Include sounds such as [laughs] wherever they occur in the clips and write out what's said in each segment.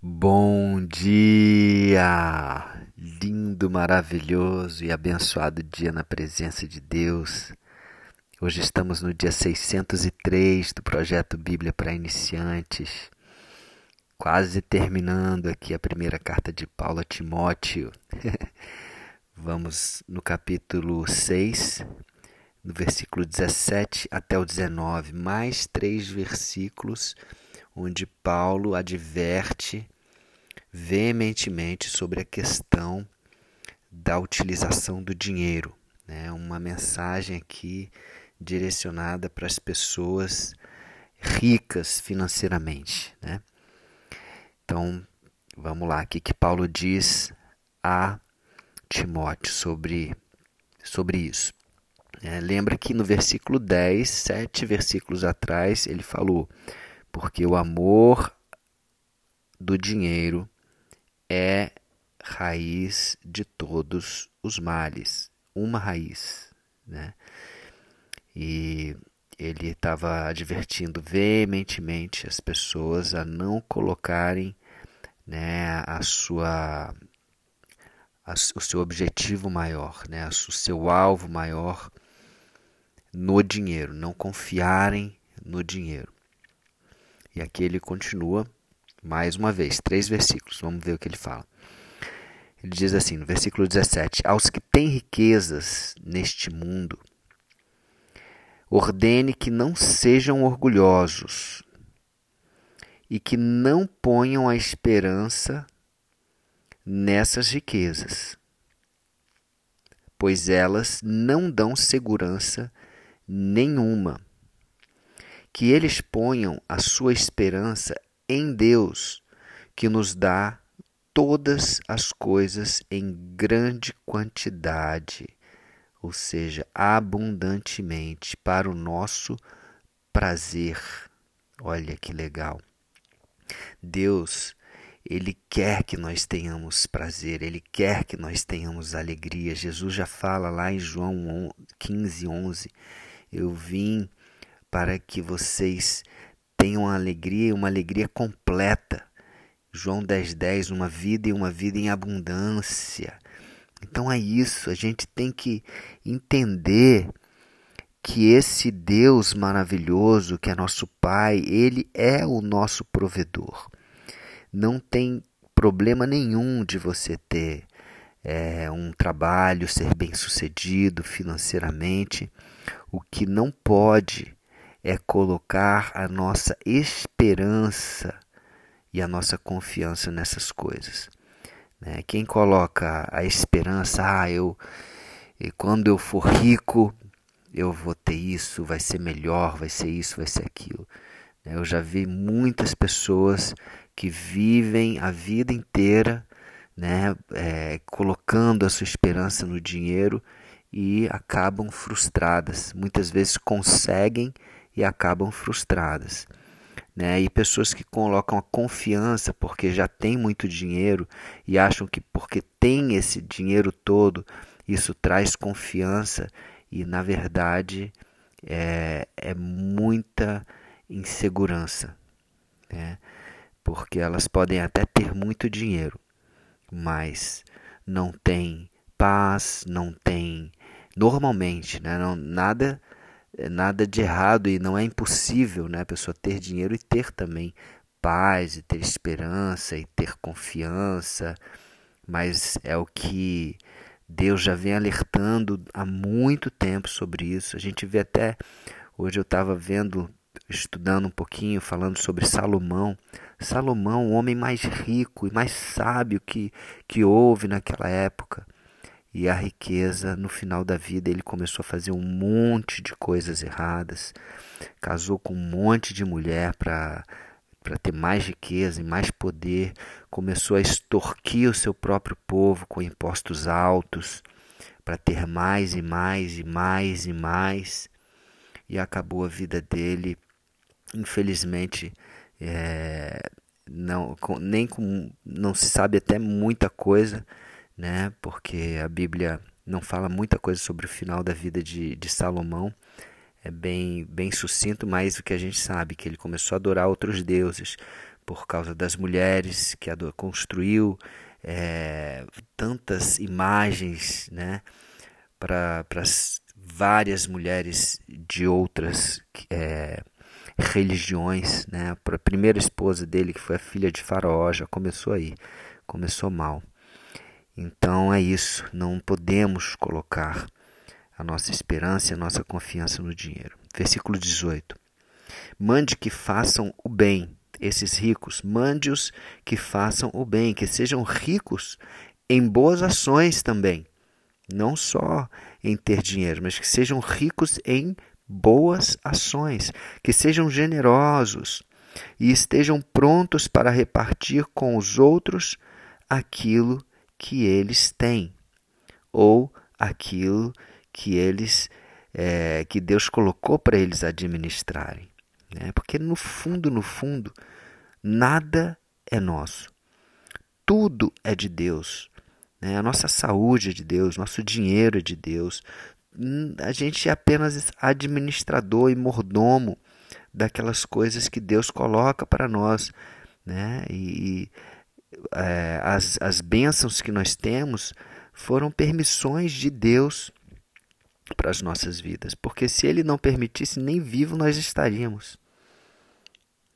Bom dia! Lindo, maravilhoso e abençoado dia na presença de Deus. Hoje estamos no dia 603 do projeto Bíblia para Iniciantes, quase terminando aqui a primeira carta de Paulo a Timóteo. [laughs] Vamos no capítulo 6, no versículo 17 até o 19, mais três versículos onde Paulo adverte veementemente sobre a questão da utilização do dinheiro. Né? Uma mensagem aqui direcionada para as pessoas ricas financeiramente. Né? Então, vamos lá, o que Paulo diz a Timóteo sobre, sobre isso. É, lembra que no versículo 10, sete versículos atrás, ele falou: porque o amor do dinheiro é raiz de todos os males, uma raiz, né? E ele estava advertindo veementemente as pessoas a não colocarem né, a sua a, o seu objetivo maior, né, o seu alvo maior no dinheiro, não confiarem no dinheiro. E aqui ele continua mais uma vez, três versículos. Vamos ver o que ele fala. Ele diz assim, no versículo 17: Aos que têm riquezas neste mundo, ordene que não sejam orgulhosos e que não ponham a esperança nessas riquezas, pois elas não dão segurança nenhuma que eles ponham a sua esperança em Deus, que nos dá todas as coisas em grande quantidade, ou seja, abundantemente, para o nosso prazer. Olha que legal. Deus, Ele quer que nós tenhamos prazer, Ele quer que nós tenhamos alegria. Jesus já fala lá em João 15, 11: Eu vim para que vocês tenham alegria, uma alegria completa. João 10,10, 10, uma vida e uma vida em abundância. Então é isso, a gente tem que entender que esse Deus maravilhoso, que é nosso Pai, ele é o nosso provedor. Não tem problema nenhum de você ter é, um trabalho, ser bem sucedido financeiramente. O que não pode é colocar a nossa esperança e a nossa confiança nessas coisas. Né? Quem coloca a esperança, ah, eu quando eu for rico, eu vou ter isso, vai ser melhor, vai ser isso, vai ser aquilo. Né? Eu já vi muitas pessoas que vivem a vida inteira né, é, colocando a sua esperança no dinheiro e acabam frustradas. Muitas vezes conseguem e acabam frustradas. Né? E pessoas que colocam a confiança porque já tem muito dinheiro e acham que porque tem esse dinheiro todo, isso traz confiança e na verdade é, é muita insegurança. Né? Porque elas podem até ter muito dinheiro, mas não tem paz, não tem normalmente, né? não, nada nada de errado e não é impossível né, a pessoa ter dinheiro e ter também paz, e ter esperança e ter confiança, mas é o que Deus já vem alertando há muito tempo sobre isso. A gente vê até, hoje eu estava vendo, estudando um pouquinho, falando sobre Salomão. Salomão, o homem mais rico e mais sábio que, que houve naquela época e a riqueza, no final da vida, ele começou a fazer um monte de coisas erradas, casou com um monte de mulher para para ter mais riqueza e mais poder, começou a extorquir o seu próprio povo com impostos altos, para ter mais e mais e mais e mais, e acabou a vida dele, infelizmente, é, não, nem com, não se sabe até muita coisa, né? Porque a Bíblia não fala muita coisa sobre o final da vida de, de Salomão. É bem, bem sucinto, mas o que a gente sabe que ele começou a adorar outros deuses, por causa das mulheres que a construiu, é, tantas imagens né, para várias mulheres de outras é, religiões. Né? A primeira esposa dele, que foi a filha de Faraó, já começou aí, começou mal. Então é isso, não podemos colocar a nossa esperança e a nossa confiança no dinheiro. Versículo 18. Mande que façam o bem, esses ricos, mande-os que façam o bem, que sejam ricos em boas ações também. Não só em ter dinheiro, mas que sejam ricos em boas ações, que sejam generosos e estejam prontos para repartir com os outros aquilo que eles têm ou aquilo que eles é, que Deus colocou para eles administrarem, né? Porque no fundo, no fundo, nada é nosso, tudo é de Deus. Né? A nossa saúde é de Deus, nosso dinheiro é de Deus. Hum, a gente é apenas administrador e mordomo daquelas coisas que Deus coloca para nós, né? E, é, as, as bênçãos que nós temos foram permissões de Deus para as nossas vidas, porque se Ele não permitisse, nem vivo nós estaríamos.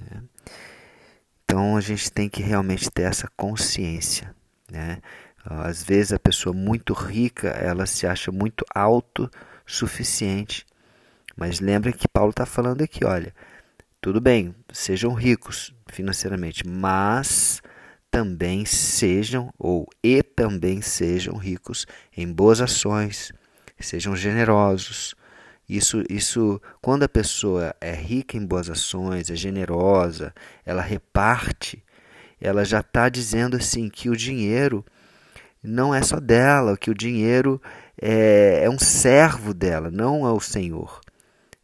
É. Então a gente tem que realmente ter essa consciência. Né? Às vezes a pessoa muito rica ela se acha muito autossuficiente, mas lembra que Paulo está falando aqui, olha, tudo bem, sejam ricos financeiramente, mas também sejam, ou e também sejam ricos em boas ações, sejam generosos. Isso, isso, quando a pessoa é rica em boas ações, é generosa, ela reparte, ela já está dizendo assim que o dinheiro não é só dela, que o dinheiro é, é um servo dela, não é o Senhor.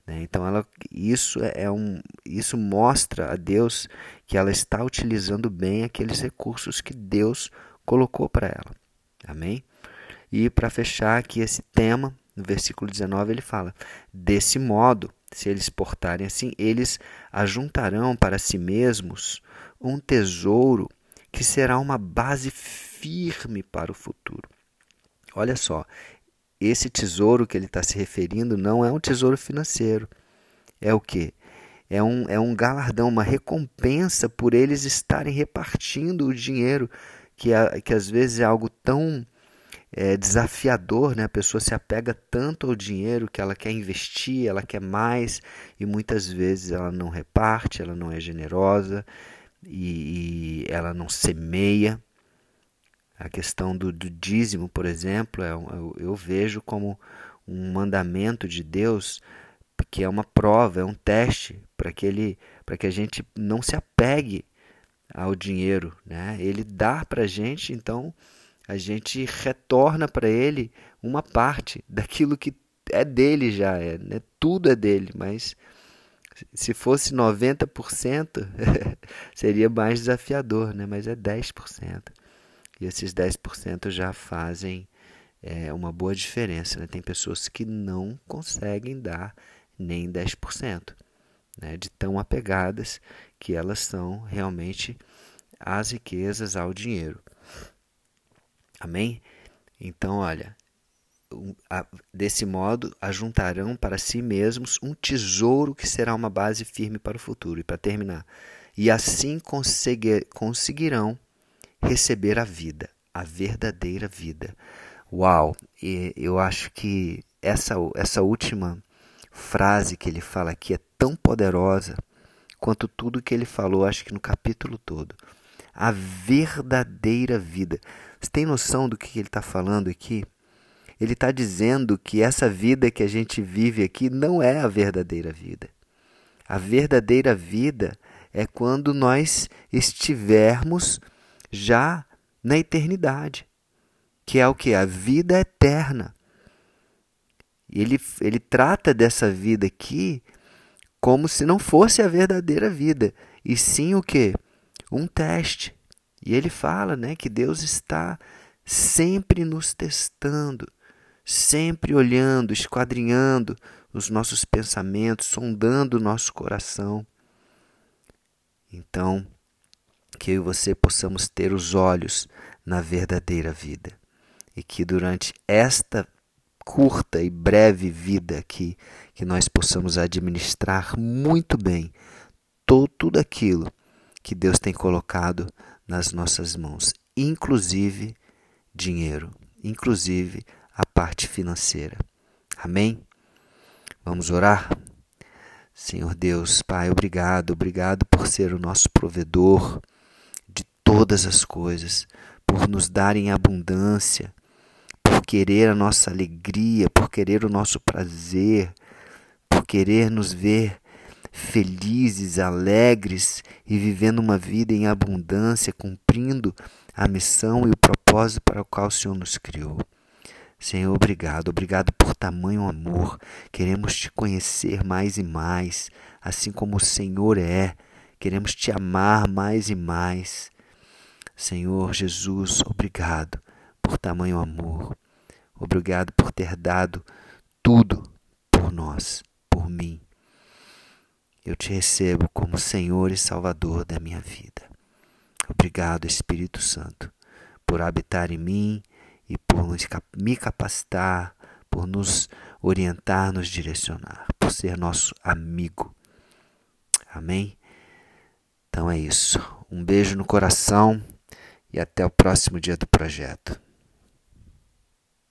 Né? Então, ela, isso, é, é um, isso mostra a Deus que ela está utilizando bem aqueles recursos que Deus colocou para ela. Amém? E para fechar aqui esse tema, no versículo 19 ele fala: Desse modo, se eles portarem assim, eles ajuntarão para si mesmos um tesouro que será uma base firme para o futuro. Olha só, esse tesouro que ele está se referindo não é um tesouro financeiro. É o que? É um, é um galardão, uma recompensa por eles estarem repartindo o dinheiro, que, é, que às vezes é algo tão é, desafiador, né? A pessoa se apega tanto ao dinheiro que ela quer investir, ela quer mais e muitas vezes ela não reparte, ela não é generosa e, e ela não semeia. A questão do, do dízimo, por exemplo, é, eu, eu vejo como um mandamento de Deus que é uma prova, é um teste para que ele, para que a gente não se apegue ao dinheiro, né? Ele dá para a gente, então a gente retorna para ele uma parte daquilo que é dele já, é, né? tudo é dele, mas se fosse 90% [laughs] seria mais desafiador, né? mas é 10%. E esses 10% já fazem é, uma boa diferença. Né? Tem pessoas que não conseguem dar nem 10%, né? de tão apegadas que elas são realmente às riquezas, ao dinheiro. Amém? Então, olha, desse modo ajuntarão para si mesmos um tesouro que será uma base firme para o futuro. E para terminar, e assim conseguirão receber a vida, a verdadeira vida. Uau! E eu acho que essa, essa última frase que ele fala aqui é tão poderosa quanto tudo que ele falou, acho que no capítulo todo. A verdadeira vida. Você tem noção do que ele está falando aqui? Ele está dizendo que essa vida que a gente vive aqui não é a verdadeira vida. A verdadeira vida é quando nós estivermos já na eternidade, que é o que? A vida eterna. Ele, ele trata dessa vida aqui como se não fosse a verdadeira vida, e sim o que? Um teste. E ele fala né, que Deus está sempre nos testando, sempre olhando, esquadrinhando os nossos pensamentos, sondando o nosso coração. Então, que eu e você possamos ter os olhos na verdadeira vida e que durante esta curta e breve vida aqui, que nós possamos administrar muito bem todo, tudo aquilo que Deus tem colocado nas nossas mãos, inclusive dinheiro, inclusive a parte financeira. Amém? Vamos orar? Senhor Deus, Pai, obrigado, obrigado por ser o nosso provedor todas as coisas, por nos dar em abundância, por querer a nossa alegria, por querer o nosso prazer, por querer nos ver felizes, alegres e vivendo uma vida em abundância, cumprindo a missão e o propósito para o qual o Senhor nos criou. Senhor, obrigado, obrigado por tamanho amor. Queremos te conhecer mais e mais, assim como o Senhor é. Queremos te amar mais e mais. Senhor Jesus, obrigado por tamanho amor. Obrigado por ter dado tudo por nós, por mim. Eu te recebo como Senhor e Salvador da minha vida. Obrigado, Espírito Santo, por habitar em mim e por me capacitar, por nos orientar, nos direcionar, por ser nosso amigo. Amém? Então é isso. Um beijo no coração e até o próximo dia do projeto.